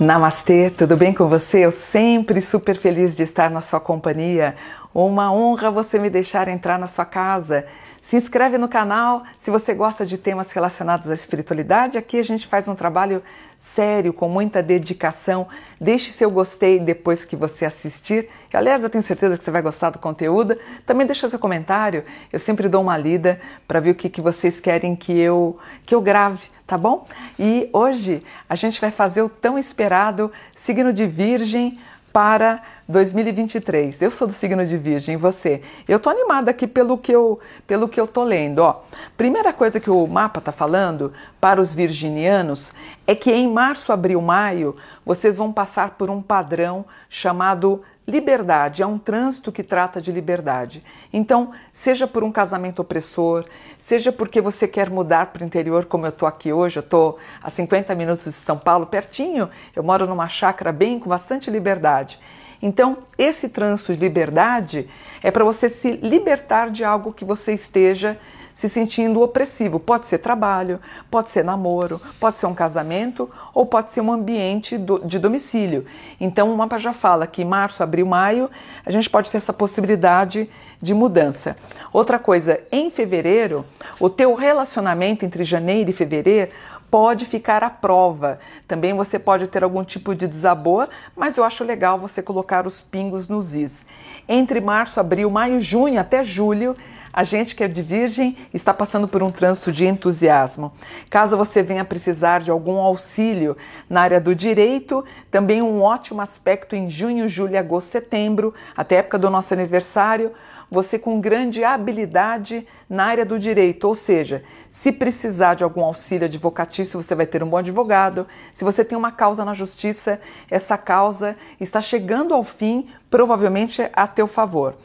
Namastê, tudo bem com você? Eu sempre super feliz de estar na sua companhia. Uma honra você me deixar entrar na sua casa. Se inscreve no canal se você gosta de temas relacionados à espiritualidade. Aqui a gente faz um trabalho sério, com muita dedicação. Deixe seu gostei depois que você assistir. E, aliás, eu tenho certeza que você vai gostar do conteúdo. Também deixa seu comentário. Eu sempre dou uma lida para ver o que, que vocês querem que eu, que eu grave tá bom? E hoje a gente vai fazer o tão esperado signo de Virgem para 2023. Eu sou do signo de Virgem, você? Eu tô animada aqui pelo que eu, pelo que eu tô lendo, ó. Primeira coisa que o mapa tá falando para os virginianos é que em março, abril, maio, vocês vão passar por um padrão chamado Liberdade é um trânsito que trata de liberdade. Então, seja por um casamento opressor, seja porque você quer mudar para o interior, como eu estou aqui hoje, eu estou a 50 minutos de São Paulo, pertinho, eu moro numa chácara bem com bastante liberdade. Então, esse trânsito de liberdade é para você se libertar de algo que você esteja se sentindo opressivo. Pode ser trabalho, pode ser namoro, pode ser um casamento ou pode ser um ambiente do, de domicílio. Então o mapa já fala que março, abril, maio a gente pode ter essa possibilidade de mudança. Outra coisa, em fevereiro, o teu relacionamento entre janeiro e fevereiro pode ficar à prova. Também você pode ter algum tipo de desabor, mas eu acho legal você colocar os pingos nos is. Entre março, abril, maio, junho até julho, a gente que é de Virgem está passando por um trânsito de entusiasmo. Caso você venha precisar de algum auxílio na área do direito, também um ótimo aspecto em junho, julho, agosto, setembro, até a época do nosso aniversário, você com grande habilidade na área do direito, ou seja, se precisar de algum auxílio advocatício, você vai ter um bom advogado. Se você tem uma causa na justiça, essa causa está chegando ao fim, provavelmente a teu favor.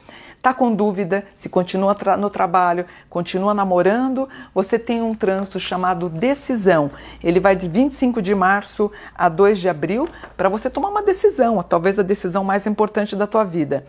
Está com dúvida se continua tra no trabalho, continua namorando, você tem um trânsito chamado decisão. Ele vai de 25 de março a 2 de abril para você tomar uma decisão, talvez a decisão mais importante da tua vida.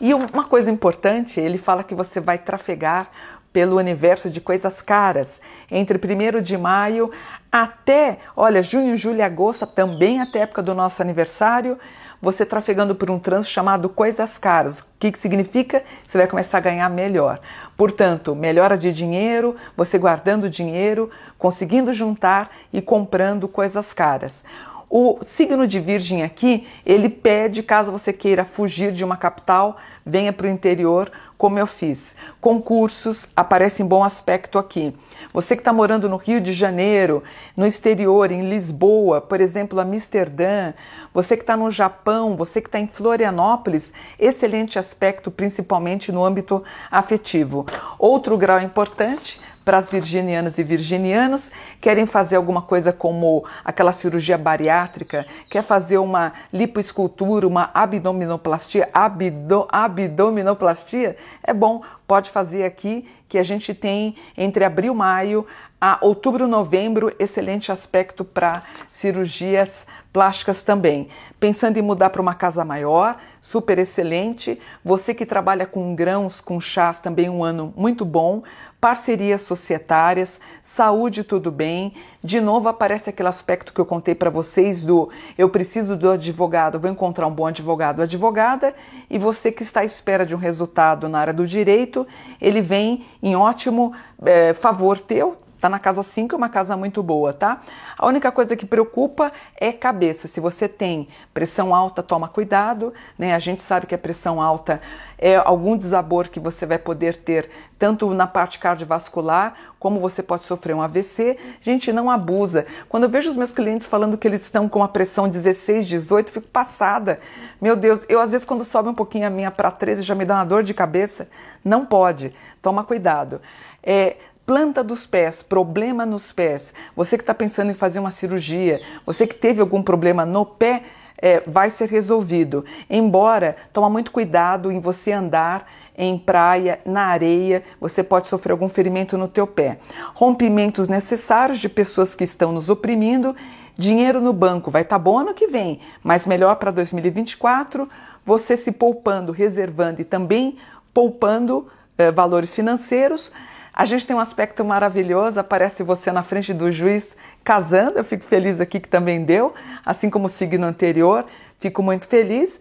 E uma coisa importante, ele fala que você vai trafegar pelo universo de coisas caras entre 1 de maio até, olha, junho, julho e agosto, também até a época do nosso aniversário você trafegando por um trânsito chamado coisas caras. O que, que significa? Você vai começar a ganhar melhor. Portanto, melhora de dinheiro, você guardando dinheiro, conseguindo juntar e comprando coisas caras. O signo de Virgem aqui, ele pede, caso você queira fugir de uma capital, venha para o interior, como eu fiz. Concursos aparecem em bom aspecto aqui. Você que está morando no Rio de Janeiro, no exterior, em Lisboa, por exemplo, Amsterdã, você que está no Japão, você que está em Florianópolis, excelente aspecto, principalmente no âmbito afetivo. Outro grau importante para as virginianas e virginianos, querem fazer alguma coisa como aquela cirurgia bariátrica, quer fazer uma lipoescultura, uma abdominoplastia, abdo, abdominoplastia, é bom, pode fazer aqui que a gente tem entre abril e maio a outubro, novembro, excelente aspecto para cirurgias plásticas também. Pensando em mudar para uma casa maior, super excelente. Você que trabalha com grãos, com chás, também um ano muito bom. Parcerias societárias, saúde tudo bem. De novo aparece aquele aspecto que eu contei para vocês do eu preciso do advogado, vou encontrar um bom advogado advogada, e você que está à espera de um resultado na área do direito, ele vem em ótimo é, favor teu, Tá na casa 5, é uma casa muito boa, tá? A única coisa que preocupa é cabeça. Se você tem pressão alta, toma cuidado, né? A gente sabe que a pressão alta é algum desabor que você vai poder ter tanto na parte cardiovascular, como você pode sofrer um AVC. Gente, não abusa. Quando eu vejo os meus clientes falando que eles estão com a pressão 16, 18, fico passada. Meu Deus, eu às vezes quando sobe um pouquinho a minha para 13 já me dá uma dor de cabeça. Não pode. Toma cuidado. É, planta dos pés, problema nos pés, você que está pensando em fazer uma cirurgia, você que teve algum problema no pé, é, vai ser resolvido. Embora, toma muito cuidado em você andar em praia, na areia, você pode sofrer algum ferimento no teu pé. Rompimentos necessários de pessoas que estão nos oprimindo. Dinheiro no banco vai estar tá bom ano que vem, mas melhor para 2024, você se poupando, reservando e também poupando eh, valores financeiros a gente tem um aspecto maravilhoso, aparece você na frente do juiz casando, eu fico feliz aqui que também deu, assim como o signo anterior, fico muito feliz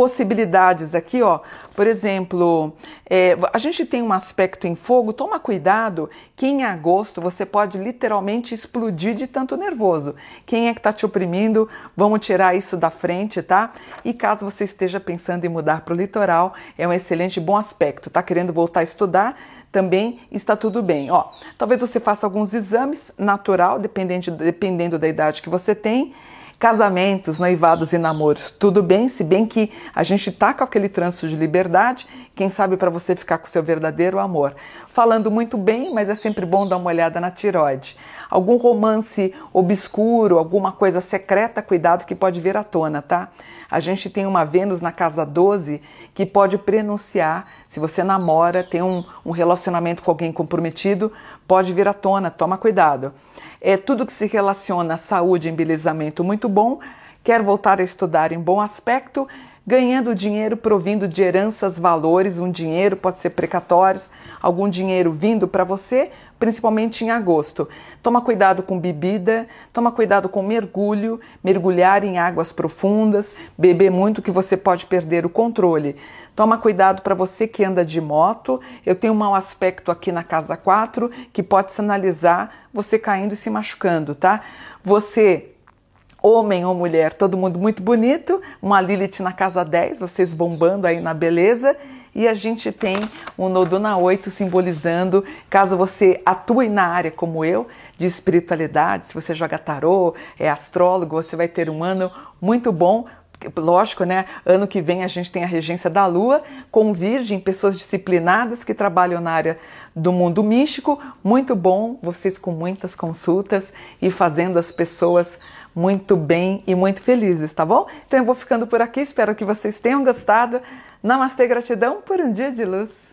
possibilidades aqui, ó. Por exemplo, é, a gente tem um aspecto em fogo, toma cuidado que em agosto você pode literalmente explodir de tanto nervoso. Quem é que tá te oprimindo? Vamos tirar isso da frente, tá? E caso você esteja pensando em mudar para o litoral, é um excelente bom aspecto. Tá querendo voltar a estudar? Também está tudo bem. Ó, talvez você faça alguns exames natural, dependendo, dependendo da idade que você tem, casamentos, noivados e namoros, tudo bem, se bem que a gente tá com aquele trânsito de liberdade, quem sabe para você ficar com seu verdadeiro amor. Falando muito bem, mas é sempre bom dar uma olhada na tiroide. Algum romance obscuro, alguma coisa secreta, cuidado que pode vir à tona, tá? A gente tem uma Vênus na casa 12 que pode prenunciar, se você namora, tem um, um relacionamento com alguém comprometido, pode vir à tona, toma cuidado é tudo que se relaciona à saúde embelezamento muito bom, quer voltar a estudar em bom aspecto, ganhando dinheiro provindo de heranças, valores, um dinheiro, pode ser precatórios, algum dinheiro vindo para você, principalmente em agosto. Toma cuidado com bebida, toma cuidado com mergulho, mergulhar em águas profundas, beber muito que você pode perder o controle. Toma cuidado para você que anda de moto. Eu tenho um mau aspecto aqui na casa 4 que pode sinalizar você caindo e se machucando, tá? Você homem ou mulher, todo mundo muito bonito, uma Lilith na casa 10, vocês bombando aí na beleza. E a gente tem um Noduna 8 simbolizando, caso você atue na área como eu, de espiritualidade, se você joga tarô, é astrólogo, você vai ter um ano muito bom Lógico, né? Ano que vem a gente tem a regência da Lua com Virgem, pessoas disciplinadas que trabalham na área do mundo místico. Muito bom, vocês com muitas consultas e fazendo as pessoas muito bem e muito felizes, tá bom? Então eu vou ficando por aqui, espero que vocês tenham gostado. Namastê, gratidão por um dia de luz.